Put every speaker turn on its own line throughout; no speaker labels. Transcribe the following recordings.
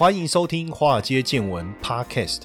欢迎收听《华尔街见闻》Podcast。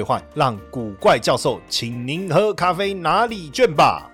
让古怪教授请您喝咖啡拿礼券吧。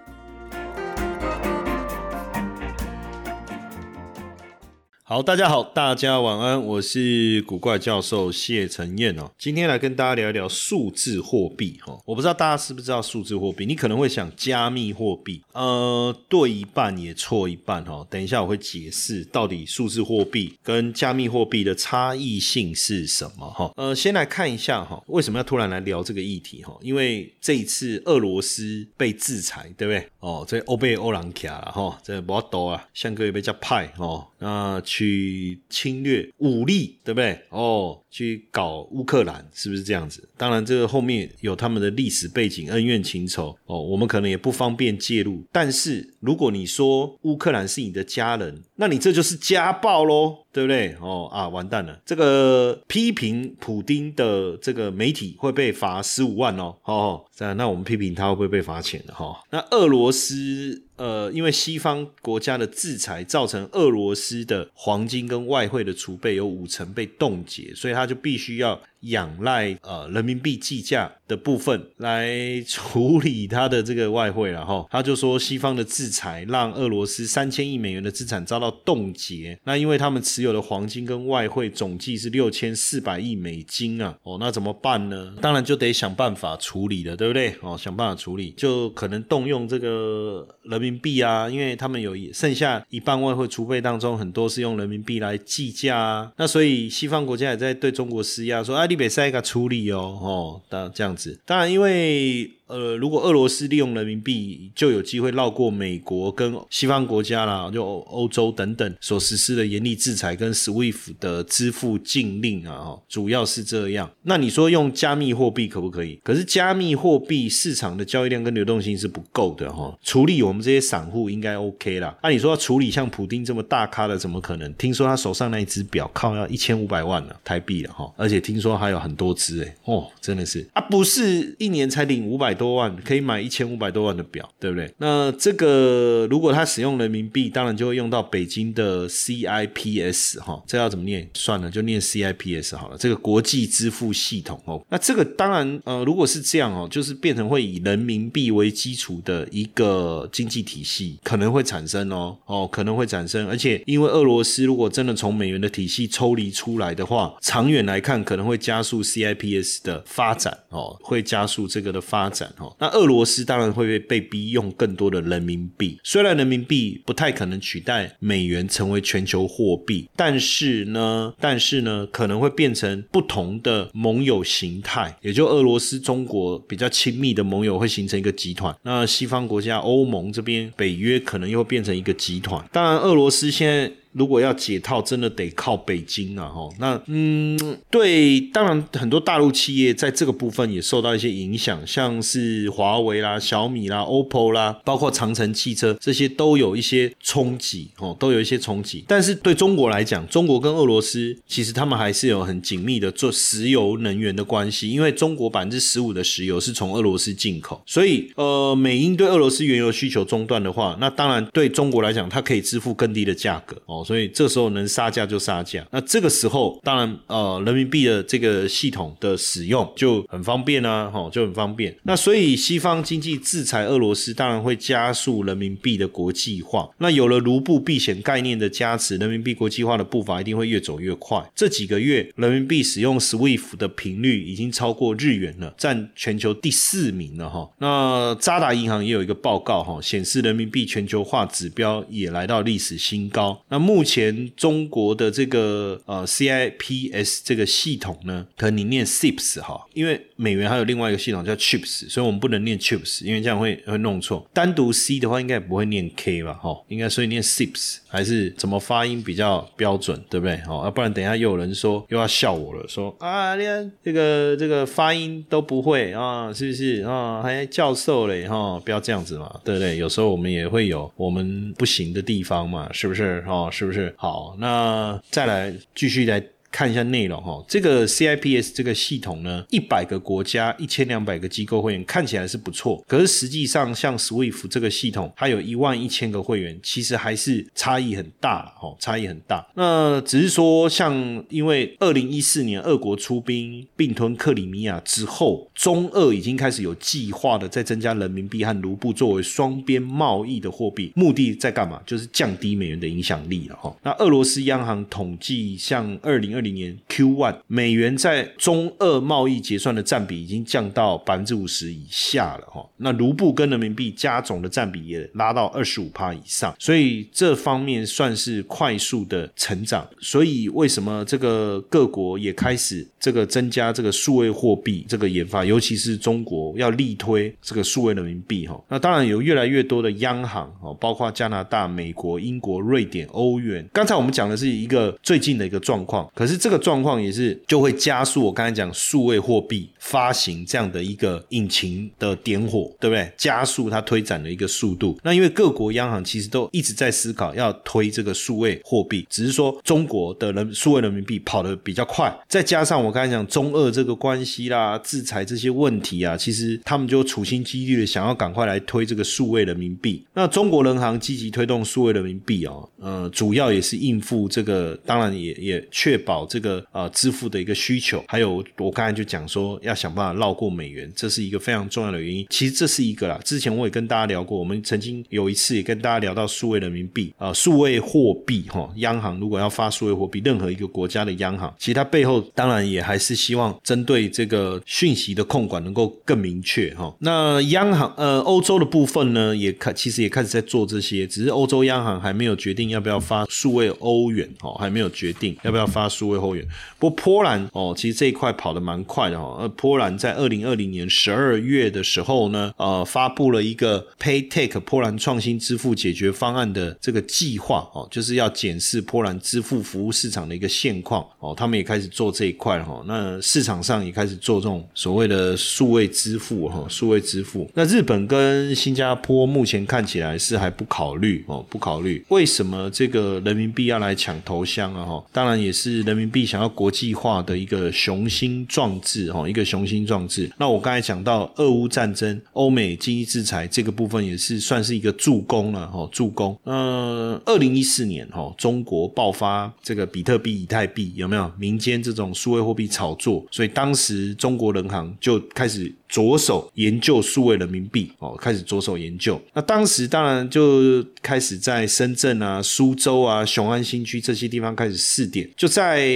好，大家好，大家晚安，我是古怪教授谢承彦哦。今天来跟大家聊一聊数字货币哈。我不知道大家知不是知道数字货币，你可能会想加密货币，呃，对一半也错一半哈。等一下我会解释到底数字货币跟加密货币的差异性是什么哈。呃，先来看一下哈，为什么要突然来聊这个议题哈？因为这一次俄罗斯被制裁，对不对？哦，这欧贝欧朗卡了哈，这不多啊，像个被叫派哦，那。去侵略武力，对不对？哦，去搞乌克兰，是不是这样子？当然，这个后面有他们的历史背景、恩怨情仇哦，我们可能也不方便介入。但是，如果你说乌克兰是你的家人，那你这就是家暴喽。对不对？哦啊，完蛋了！这个批评普丁的这个媒体会被罚十五万哦。哦，这那我们批评他会不会被罚钱的哈？那俄罗斯呃，因为西方国家的制裁，造成俄罗斯的黄金跟外汇的储备有五成被冻结，所以他就必须要。仰赖呃人民币计价的部分来处理它的这个外汇了哈，他就说西方的制裁让俄罗斯三千亿美元的资产遭到冻结，那因为他们持有的黄金跟外汇总计是六千四百亿美金啊，哦那怎么办呢？当然就得想办法处理了，对不对？哦想办法处理，就可能动用这个人民币啊，因为他们有剩下一半外汇储备当中很多是用人民币来计价啊，那所以西方国家也在对中国施压，说哎。北塞个处理哦，哦，当这样子，当然因为。呃，如果俄罗斯利用人民币，就有机会绕过美国跟西方国家啦，就欧洲等等所实施的严厉制裁跟 SWIFT 的支付禁令啊，主要是这样。那你说用加密货币可不可以？可是加密货币市场的交易量跟流动性是不够的哈，处理我们这些散户应该 OK 啦。那你说要处理像普丁这么大咖的，怎么可能？听说他手上那一只表靠要一千五百万呢台币了哈，而且听说还有很多只哎，哦，真的是啊，不是一年才领五百。多万可以买一千五百多万的表，对不对？那这个如果他使用人民币，当然就会用到北京的 CIPS 哈，这要怎么念？算了，就念 CIPS 好了。这个国际支付系统哦，那这个当然呃，如果是这样哦，就是变成会以人民币为基础的一个经济体系，可能会产生哦哦，可能会产生。而且因为俄罗斯如果真的从美元的体系抽离出来的话，长远来看可能会加速 CIPS 的发展哦，会加速这个的发展。那俄罗斯当然会被被逼用更多的人民币，虽然人民币不太可能取代美元成为全球货币，但是呢，但是呢，可能会变成不同的盟友形态，也就俄罗斯、中国比较亲密的盟友会形成一个集团。那西方国家、欧盟这边、北约可能又变成一个集团。当然，俄罗斯现在。如果要解套，真的得靠北京啊！哈，那嗯，对，当然很多大陆企业在这个部分也受到一些影响，像是华为啦、小米啦、OPPO 啦，包括长城汽车这些都有一些冲击哦，都有一些冲击。但是对中国来讲，中国跟俄罗斯其实他们还是有很紧密的做石油能源的关系，因为中国百分之十五的石油是从俄罗斯进口，所以呃，美英对俄罗斯原油需求中断的话，那当然对中国来讲，它可以支付更低的价格哦。所以这时候能杀价就杀价，那这个时候当然呃人民币的这个系统的使用就很方便啊，哈就很方便。那所以西方经济制裁俄罗斯，当然会加速人民币的国际化。那有了卢布避险概念的加持，人民币国际化的步伐一定会越走越快。这几个月人民币使用 SWIFT 的频率已经超过日元了，占全球第四名了哈。那渣打银行也有一个报告哈，显示人民币全球化指标也来到历史新高。那目前中国的这个呃 CIPS 这个系统呢，可能你念 CIPS 哈，因为美元还有另外一个系统叫 CHIPS，所以我们不能念 CHIPS，因为这样会会弄错。单独 C 的话，应该也不会念 K 吧？哈，应该所以念 CIPS 还是怎么发音比较标准，对不对？哦，要不然等一下又有人说又要笑我了，说啊，连这个这个发音都不会啊，是不是啊？还教授嘞哈，不要这样子嘛，对不对？有时候我们也会有我们不行的地方嘛，是不是？哦，是不是？好，那再来继续来。看一下内容哈，这个 CIPS 这个系统呢，一百个国家一千两百个机构会员看起来是不错，可是实际上像 SWIFT 这个系统，它有一万一千个会员，其实还是差异很大了哈，差异很大。那只是说，像因为二零一四年俄国出兵并吞克里米亚之后，中俄已经开始有计划的在增加人民币和卢布作为双边贸易的货币，目的在干嘛？就是降低美元的影响力了哈。那俄罗斯央行统计，像二零二零年 Q one 美元在中俄贸易结算的占比已经降到百分之五十以下了哈，那卢布跟人民币加总的占比也拉到二十五趴以上，所以这方面算是快速的成长。所以为什么这个各国也开始这个增加这个数位货币这个研发，尤其是中国要力推这个数位人民币哈？那当然有越来越多的央行哦，包括加拿大、美国、英国、瑞典、欧元。刚才我们讲的是一个最近的一个状况，可可是。这个状况也是就会加速我刚才讲数位货币发行这样的一个引擎的点火，对不对？加速它推展的一个速度。那因为各国央行其实都一直在思考要推这个数位货币，只是说中国的人数位人民币跑得比较快，再加上我刚才讲中俄这个关系啦、制裁这些问题啊，其实他们就处心积虑的想要赶快来推这个数位人民币。那中国人行积极推动数位人民币哦，呃，主要也是应付这个，当然也也确保。这个呃支付的一个需求，还有我刚才就讲说要想办法绕过美元，这是一个非常重要的原因。其实这是一个啦，之前我也跟大家聊过，我们曾经有一次也跟大家聊到数位人民币啊，数位货币哈，央行如果要发数位货币，任何一个国家的央行，其实它背后当然也还是希望针对这个讯息的控管能够更明确哈。那央行呃欧洲的部分呢，也开其实也开始在做这些，只是欧洲央行还没有决定要不要发数位欧元哦，还没有决定要不要发数位。后援，不过波兰哦，其实这一块跑得蛮快的哦。而波兰在二零二零年十二月的时候呢，呃，发布了一个 PayTech 波兰创新支付解决方案的这个计划哦，就是要检视波兰支付服务市场的一个现况哦。他们也开始做这一块哈，那市场上也开始做这种所谓的数位支付哈，数位支付。那日本跟新加坡目前看起来是还不考虑哦，不考虑。为什么这个人民币要来抢头香啊？哈，当然也是人民。币想要国际化的一个雄心壮志哈，一个雄心壮志。那我刚才讲到俄乌战争、欧美经济制裁这个部分，也是算是一个助攻了哈，助攻。呃，二零一四年哈，中国爆发这个比特币、以太币有没有民间这种数位货币炒作？所以当时中国人行就开始。着手研究数位人民币哦，开始着手研究。那当时当然就开始在深圳啊、苏州啊、雄安新区这些地方开始试点。就在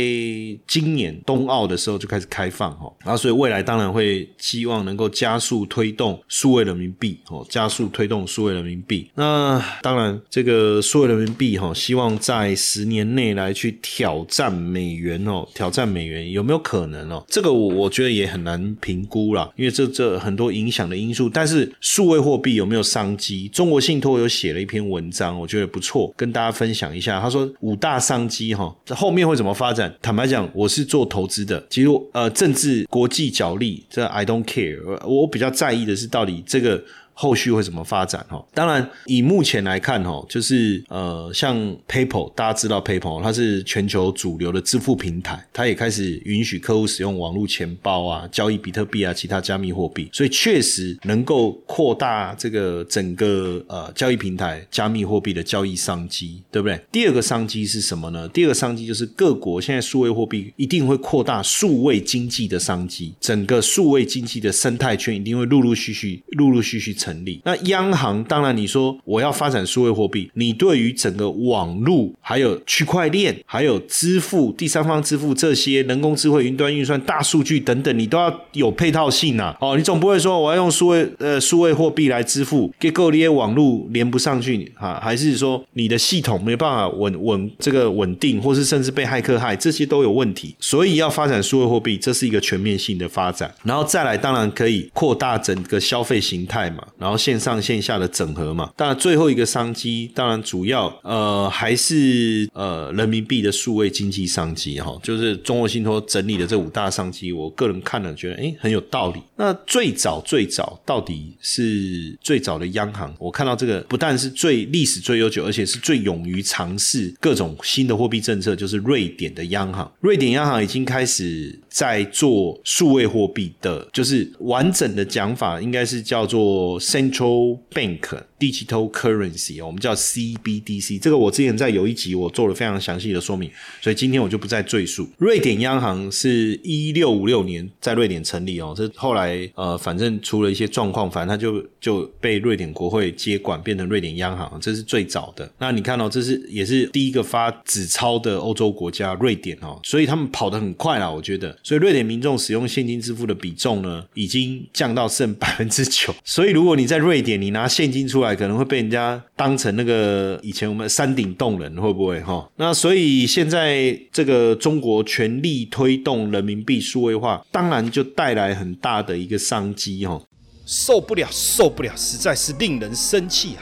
今年冬奥的时候就开始开放哈，然后所以未来当然会希望能够加速推动数位人民币哦，加速推动数位人民币。那当然这个数位人民币哈，希望在十年内来去挑战美元哦，挑战美元有没有可能哦？这个我我觉得也很难评估了，因为这。这这很多影响的因素，但是数位货币有没有商机？中国信托有写了一篇文章，我觉得不错，跟大家分享一下。他说五大商机哈，这后面会怎么发展？坦白讲，我是做投资的，其实呃政治国际角力，这 I don't care，我比较在意的是到底这个。后续会怎么发展？哈，当然以目前来看，哈，就是呃，像 PayPal，大家知道 PayPal，它是全球主流的支付平台，它也开始允许客户使用网络钱包啊，交易比特币啊，其他加密货币，所以确实能够扩大这个整个呃交易平台加密货币的交易商机，对不对？第二个商机是什么呢？第二个商机就是各国现在数位货币一定会扩大数位经济的商机，整个数位经济的生态圈一定会陆陆续续、陆陆续续成。成立。那央行当然你说我要发展数位货币，你对于整个网络、还有区块链、还有支付、第三方支付这些人工智慧、云端运算、大数据等等，你都要有配套性啊。哦，你总不会说我要用数位呃数位货币来支付，给各些网络连不上去啊？还是说你的系统没办法稳稳这个稳定，或是甚至被骇客害，这些都有问题。所以要发展数位货币，这是一个全面性的发展。然后再来，当然可以扩大整个消费形态嘛，然后线上线下的整合嘛。当然最后一个商机，当然主要呃还是呃人民币的数位经济商机哈，就是中国信托整理的这五大商机，我个人看了觉得哎很有道理。那最早最早到底是最早的央行，我看到这个不但是最历史最悠久，而且是最勇于尝试各种新的货币政策，就是瑞典的央行。瑞典央行已经开始在做数位货币的，就是完整的讲法应该是叫做 Central Bank。Digital Currency 我们叫 CBDC，这个我之前在有一集我做了非常详细的说明，所以今天我就不再赘述。瑞典央行是一六五六年在瑞典成立哦，这后来呃反正出了一些状况，反正它就就被瑞典国会接管，变成瑞典央行，这是最早的。那你看哦，这是也是第一个发纸钞的欧洲国家，瑞典哦，所以他们跑得很快啦，我觉得。所以瑞典民众使用现金支付的比重呢，已经降到剩百分之九。所以如果你你在瑞典，你拿现金出来。可能会被人家当成那个以前我们山顶洞人，会不会哈？那所以现在这个中国全力推动人民币数位化，当然就带来很大的一个商机哈。
受不了，受不了，实在是令人生气啊！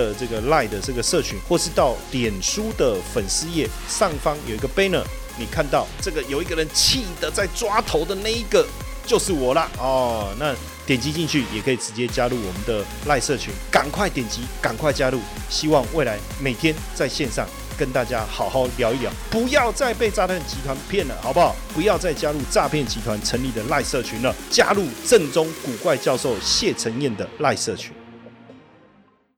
的这个赖的这个社群，或是到脸书的粉丝页上方有一个 banner，你看到这个有一个人气的在抓头的那一个就是我啦哦，那点击进去也可以直接加入我们的赖社群，赶快点击，赶快加入，希望未来每天在线上跟大家好好聊一聊，不要再被诈骗集团骗了，好不好？不要再加入诈骗集团成立的赖社群了，加入正宗古怪教授谢承彦的赖社群。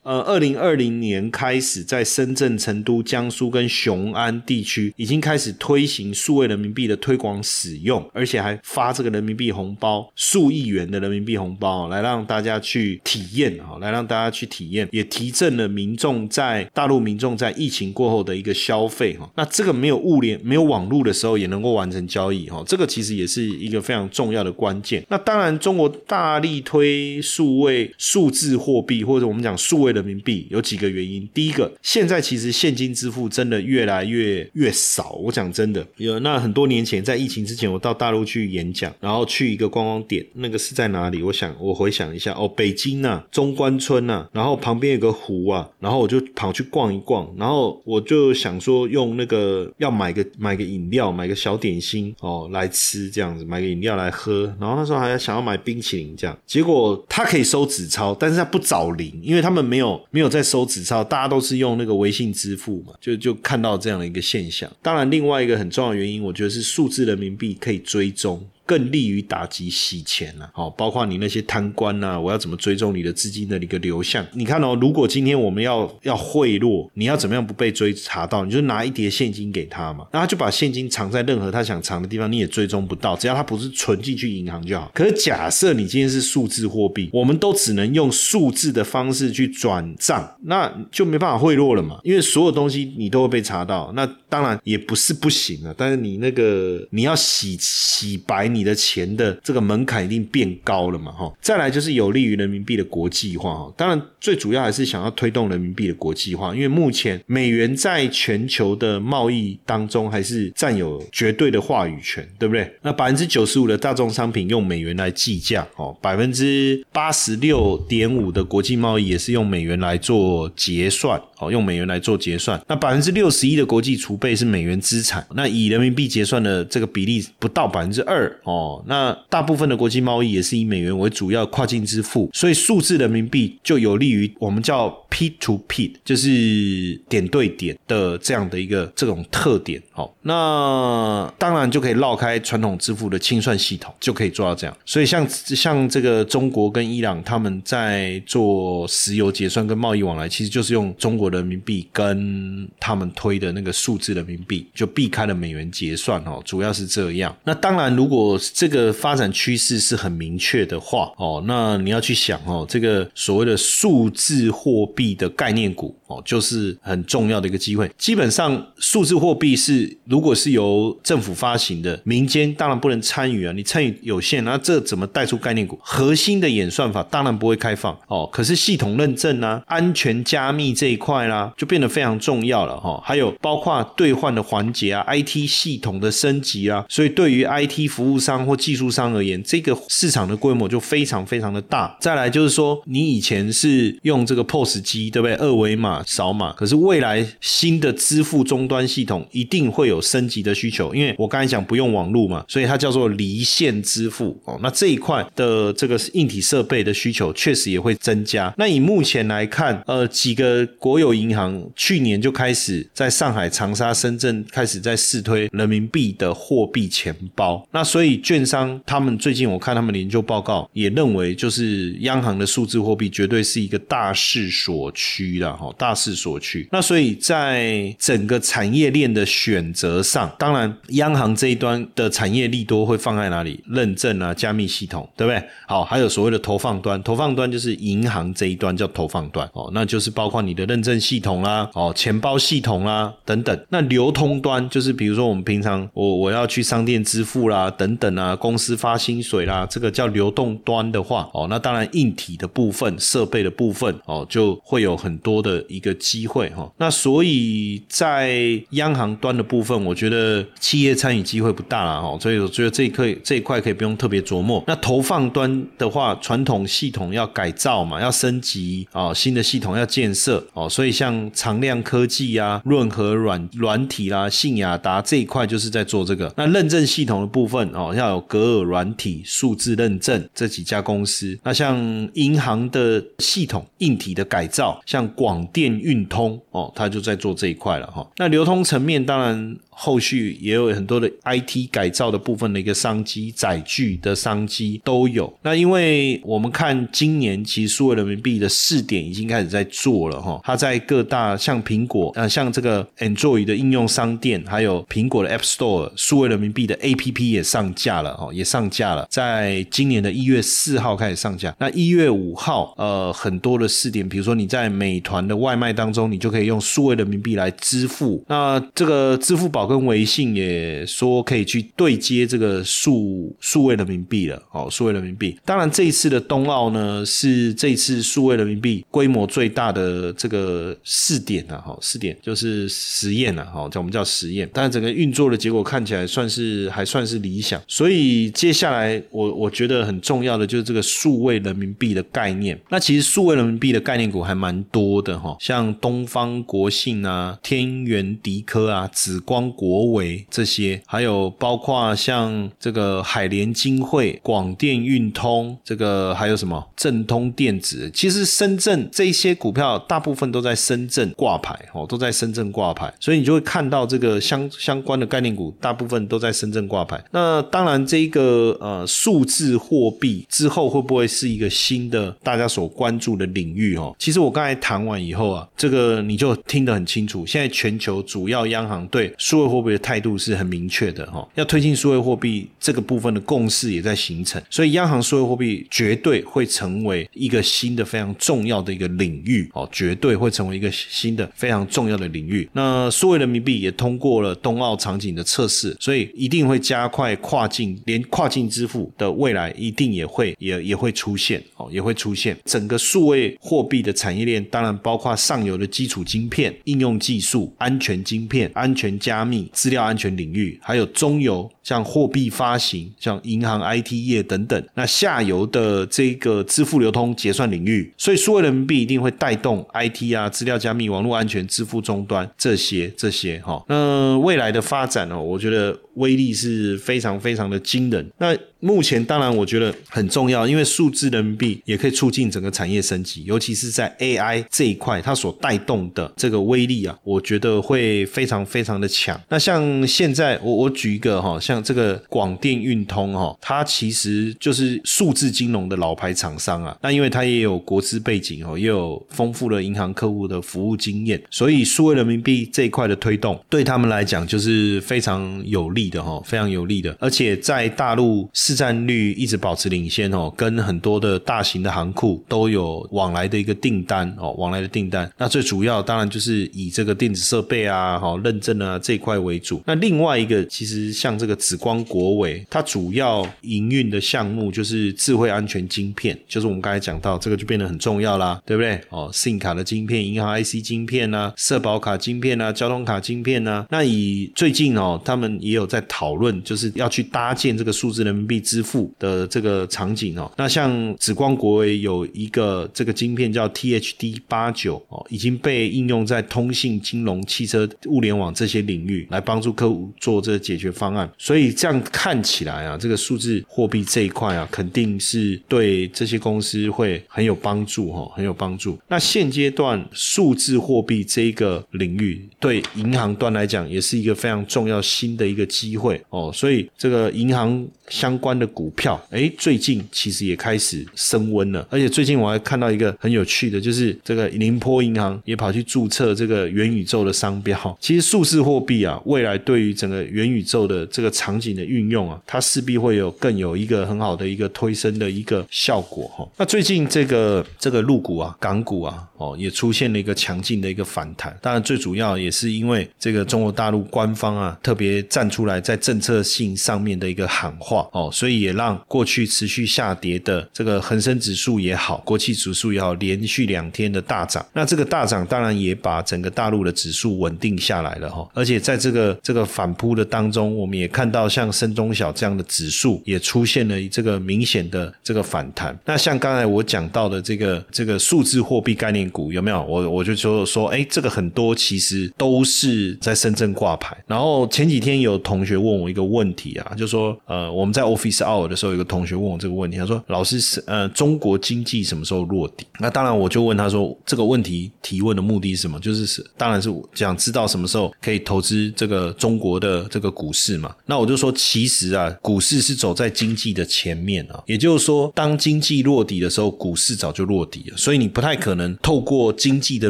呃，二零二零年开始，在深圳、成都、江苏跟雄安地区已经开始推行数位人民币的推广使用，而且还发这个人民币红包，数亿元的人民币红包，来让大家去体验啊，来让大家去体验，也提振了民众在大陆民众在疫情过后的一个消费哈。那这个没有物联、没有网络的时候也能够完成交易哈，这个其实也是一个非常重要的关键。那当然，中国大力推数位数字货币，或者我们讲数位。人民币有几个原因，第一个，现在其实现金支付真的越来越越少。我讲真的，有那很多年前在疫情之前，我到大陆去演讲，然后去一个观光点，那个是在哪里？我想我回想一下，哦，北京呐，中关村呐，然后旁边有个湖啊，然后我就跑去逛一逛，然后我就想说用那个要买个买个饮料，买个小点心哦来吃这样子，买个饮料来喝，然后那时候还要想要买冰淇淋这样，结果他可以收纸钞，但是他不找零，因为他们没有。没有在收纸钞，大家都是用那个微信支付嘛，就就看到这样的一个现象。当然，另外一个很重要的原因，我觉得是数字人民币可以追踪。更利于打击洗钱了，好，包括你那些贪官呐，我要怎么追踪你的资金的一个流向？你看哦，如果今天我们要要贿赂，你要怎么样不被追查到？你就拿一叠现金给他嘛，那他就把现金藏在任何他想藏的地方，你也追踪不到，只要他不是存进去银行就好。可是假设你今天是数字货币，我们都只能用数字的方式去转账，那就没办法贿赂了嘛，因为所有东西你都会被查到。那当然也不是不行啊，但是你那个你要洗洗白。你的钱的这个门槛一定变高了嘛？哈，再来就是有利于人民币的国际化哈。当然，最主要还是想要推动人民币的国际化，因为目前美元在全球的贸易当中还是占有绝对的话语权，对不对？那百分之九十五的大众商品用美元来计价哦，百分之八十六点五的国际贸易也是用美元来做结算哦，用美元来做结算。那百分之六十一的国际储备是美元资产，那以人民币结算的这个比例不到百分之二。哦。那大部分的国际贸易也是以美元为主要跨境支付，所以数字人民币就有利于我们叫 P to P，就是点对点的这样的一个这种特点。好，那当然就可以绕开传统支付的清算系统，就可以做到这样。所以像像这个中国跟伊朗他们在做石油结算跟贸易往来，其实就是用中国人民币跟他们推的那个数字人民币，就避开了美元结算哦，主要是这样。那当然，如果这个发展趋势是很明确的话哦，那你要去想哦，这个所谓的数字货币的概念股哦，就是很重要的一个机会。基本上，数字货币是如果是由政府发行的，民间当然不能参与啊，你参与有限，那这怎么带出概念股？核心的演算法当然不会开放哦，可是系统认证啊、安全加密这一块啦，就变得非常重要了哈。还有包括兑换的环节啊、IT 系统的升级啊，所以对于 IT 服务商或技术商而言，这个市场的规模就非常非常的大。再来就是说，你以前是用这个 POS 机，对不对？二维码扫码，可是未来新的支付终端系统一定会有升级的需求，因为我刚才讲不用网络嘛，所以它叫做离线支付哦。那这一块的这个硬体设备的需求确实也会增加。那以目前来看，呃，几个国有银行去年就开始在上海、长沙、深圳开始在试推人民币的货币钱包。那所以券商他们最近我看他们的研究报告也认为，就是央行的数字货币绝对是一个大势所趋的哈，大势所趋。那所以在整个产业链的选择上，当然央行这一端的产业利多会放在哪里？认证啊，加密系统，对不对？好，还有所谓的投放端，投放端就是银行这一端叫投放端哦，那就是包括你的认证系统啦，哦，钱包系统啦等等。那流通端就是比如说我们平常我我要去商店支付啦等等等啊，公司发薪水啦，这个叫流动端的话哦，那当然硬体的部分、设备的部分哦，就会有很多的一个机会哈。那所以在央行端的部分，我觉得企业参与机会不大了哈，所以我觉得这一块这一块可以不用特别琢磨。那投放端的话，传统系统要改造嘛，要升级啊，新的系统要建设哦，所以像长亮科技啊、润和软软体啦、信雅达这一块就是在做这个。那认证系统的部分哦，要有格尔软体、数字认证这几家公司。那像银行的系统硬体的改造，像广电运通哦，他就在做这一块了哈。那流通层面当然。后续也有很多的 IT 改造的部分的一个商机，载具的商机都有。那因为我们看今年其实数位人民币的试点已经开始在做了哈，它在各大像苹果呃像这个 Android 的应用商店，还有苹果的 App Store 数位人民币的 APP 也上架了哈，也上架了，在今年的一月四号开始上架。那一月五号呃很多的试点，比如说你在美团的外卖当中，你就可以用数位人民币来支付。那这个支付宝。跟微信也说可以去对接这个数数位人民币了，哦，数位人民币。当然，这一次的冬奥呢，是这一次数位人民币规模最大的这个试点啊，哈，试点就是实验了，哈，叫我们叫实验。但是整个运作的结果看起来算是还算是理想，所以接下来我我觉得很重要的就是这个数位人民币的概念。那其实数位人民币的概念股还蛮多的，哈，像东方国信啊、天元迪科啊、紫光。国维这些，还有包括像这个海联金汇、广电运通，这个还有什么正通电子？其实深圳这些股票大部分都在深圳挂牌哦，都在深圳挂牌，所以你就会看到这个相相关的概念股大部分都在深圳挂牌。那当然，这一个呃数字货币之后会不会是一个新的大家所关注的领域哦？其实我刚才谈完以后啊，这个你就听得很清楚。现在全球主要央行对数位货币的态度是很明确的哈，要推进数位货币这个部分的共识也在形成，所以央行数位货币绝对会成为一个新的非常重要的一个领域哦，绝对会成为一个新的非常重要的领域。那数位人民币也通过了冬奥场景的测试，所以一定会加快跨境，连跨境支付的未来一定也会也也会出现哦，也会出现整个数位货币的产业链，当然包括上游的基础晶片、应用技术、安全晶片、安全加密。资料安全领域，还有中游像货币发行、像银行、IT 业等等，那下游的这个支付流通结算领域，所以数位人民币一定会带动 IT 啊、资料加密、网络安全、支付终端这些这些哈。那未来的发展呢，我觉得威力是非常非常的惊人。那目前当然我觉得很重要，因为数字人民币也可以促进整个产业升级，尤其是在 AI 这一块，它所带动的这个威力啊，我觉得会非常非常的强。那像现在我我举一个哈，像像这个广电运通哈，它其实就是数字金融的老牌厂商啊。那因为它也有国资背景哦，也有丰富的银行客户的服务经验，所以数位人民币这一块的推动对他们来讲就是非常有利的哈，非常有利的。而且在大陆市占率一直保持领先哦，跟很多的大型的行库都有往来的一个订单哦，往来的订单。那最主要当然就是以这个电子设备啊、哈认证啊这一块为主。那另外一个其实像这个紫光国伟，它主要营运的项目就是智慧安全晶片，就是我们刚才讲到这个就变得很重要啦，对不对？哦，SIM 卡的晶片、银行 IC 晶片啊、社保卡晶片啊、交通卡晶片啊。那以最近哦，他们也有在讨论，就是要去搭建这个数字人民币。支付的这个场景哦，那像紫光国伟有一个这个晶片叫 THD 八九哦，已经被应用在通信、金融、汽车、物联网这些领域，来帮助客户做这个解决方案。所以这样看起来啊，这个数字货币这一块啊，肯定是对这些公司会很有帮助哈，很有帮助。那现阶段数字货币这一个领域，对银行端来讲，也是一个非常重要新的一个机会哦。所以这个银行相关。的股票，哎，最近其实也开始升温了，而且最近我还看到一个很有趣的，就是这个宁波银行也跑去注册这个元宇宙的商标。其实数字货币啊，未来对于整个元宇宙的这个产场景的运用啊，它势必会有更有一个很好的一个推升的一个效果哈。那最近这个这个陆股啊、港股啊，哦，也出现了一个强劲的一个反弹。当然，最主要也是因为这个中国大陆官方啊，特别站出来在政策性上面的一个喊话哦。所以也让过去持续下跌的这个恒生指数也好，国企指数也好，连续两天的大涨。那这个大涨当然也把整个大陆的指数稳定下来了哈。而且在这个这个反扑的当中，我们也看到像深中小这样的指数也出现了这个明显的这个反弹。那像刚才我讲到的这个这个数字货币概念股有没有？我我就说说，哎，这个很多其实都是在深圳挂牌。然后前几天有同学问我一个问题啊，就说呃，我们在 Office。Hour 的时候，有个同学问我这个问题，他说：“老师是呃，中国经济什么时候落地？”那当然，我就问他说：“这个问题提问的目的是什么？就是是，当然是想知道什么时候可以投资这个中国的这个股市嘛。”那我我就说，其实啊，股市是走在经济的前面啊，也就是说，当经济落底的时候，股市早就落底了。所以你不太可能透过经济的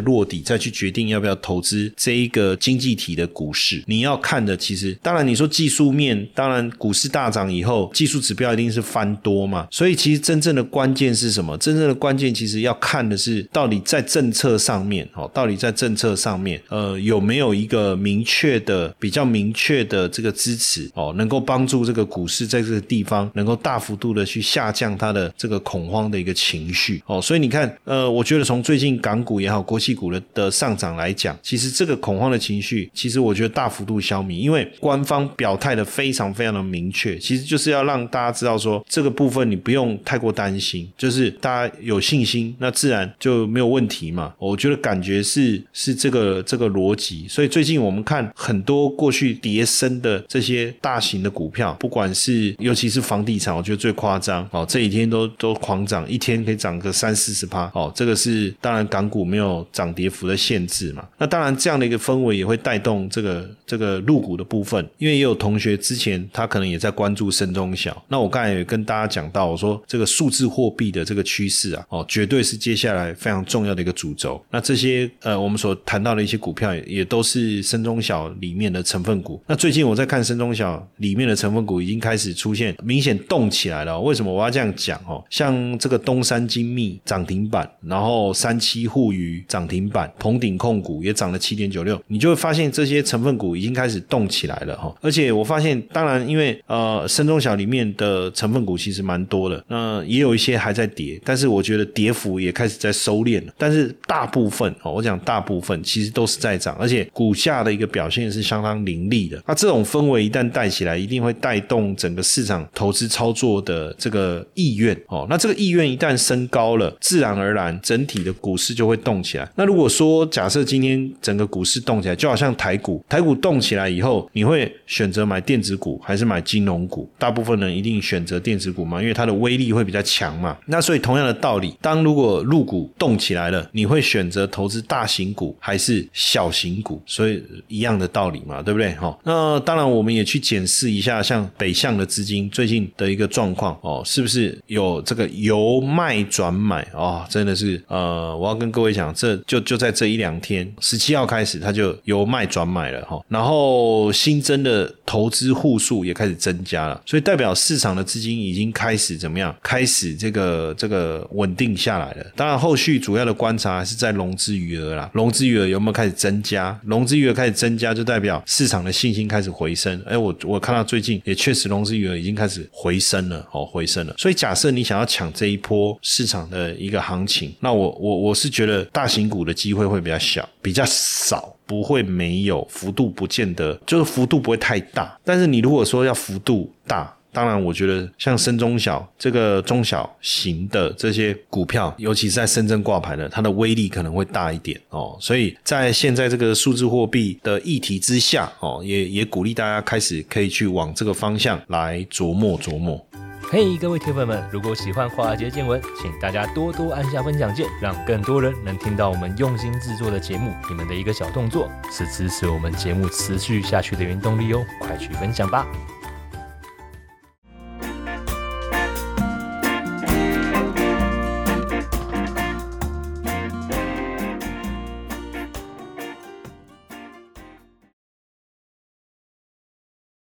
落底再去决定要不要投资这一个经济体的股市。你要看的，其实当然你说技术面，当然股市大涨以后，技术。指标一定是翻多嘛，所以其实真正的关键是什么？真正的关键其实要看的是，到底在政策上面，哦，到底在政策上面，呃，有没有一个明确的、比较明确的这个支持，哦，能够帮助这个股市在这个地方能够大幅度的去下降它的这个恐慌的一个情绪，哦，所以你看，呃，我觉得从最近港股也好，国企股的的上涨来讲，其实这个恐慌的情绪，其实我觉得大幅度消弭，因为官方表态的非常非常的明确，其实就是要让。大家知道说这个部分你不用太过担心，就是大家有信心，那自然就没有问题嘛。我觉得感觉是是这个这个逻辑，所以最近我们看很多过去跌升的这些大型的股票，不管是尤其是房地产，我觉得最夸张哦，这几天都都狂涨，一天可以涨个三四十趴哦。这个是当然港股没有涨跌幅的限制嘛。那当然这样的一个氛围也会带动这个这个入股的部分，因为也有同学之前他可能也在关注深中小。那我刚才也跟大家讲到，我说这个数字货币的这个趋势啊，哦，绝对是接下来非常重要的一个主轴。那这些呃，我们所谈到的一些股票，也都是深中小里面的成分股。那最近我在看深中小里面的成分股，已经开始出现明显动起来了。为什么我要这样讲？哦，像这个东山精密涨停板，然后三七互娱涨停板，鹏鼎控股也涨了七点九六，你就会发现这些成分股已经开始动起来了哈。而且我发现，当然因为呃深中小里面。的成分股其实蛮多的，那也有一些还在跌，但是我觉得跌幅也开始在收敛了。但是大部分哦，我讲大部分其实都是在涨，而且股价的一个表现是相当凌厉的。那这种氛围一旦带起来，一定会带动整个市场投资操作的这个意愿哦。那这个意愿一旦升高了，自然而然整体的股市就会动起来。那如果说假设今天整个股市动起来，就好像台股，台股动起来以后，你会选择买电子股还是买金融股？大部分人一定选择电子股嘛，因为它的威力会比较强嘛。那所以同样的道理，当如果入股动起来了，你会选择投资大型股还是小型股？所以一样的道理嘛，对不对？哈，那当然我们也去检视一下，像北向的资金最近的一个状况哦，是不是有这个由卖转买哦？真的是呃，我要跟各位讲，这就就在这一两天，十七号开始，它就由卖转买了哈，然后新增的投资户数也开始增加了，所以代表市场的资金已经开始怎么样？开始这个这个稳定下来了。当然，后续主要的观察还是在融资余额啦，融资余额有没有开始增加？融资余额开始增加，就代表市场的信心开始回升。哎，我我看到最近也确实融资余额已经开始回升了，哦，回升了。所以假设你想要抢这一波市场的一个行情，那我我我是觉得大型股的机会会比较小，比较少。不会没有幅度，不见得就是幅度不会太大。但是你如果说要幅度大，当然我觉得像深中小这个中小型的这些股票，尤其是在深圳挂牌的，它的威力可能会大一点哦。所以在现在这个数字货币的议题之下哦，也也鼓励大家开始可以去往这个方向来琢磨琢磨。
嘿，各位铁粉们，如果喜欢华尔街见闻，请大家多多按下分享键，让更多人能听到我们用心制作的节目。你们的一个小动作，是支持我们节目持续下去的原动力哦，快去分享吧！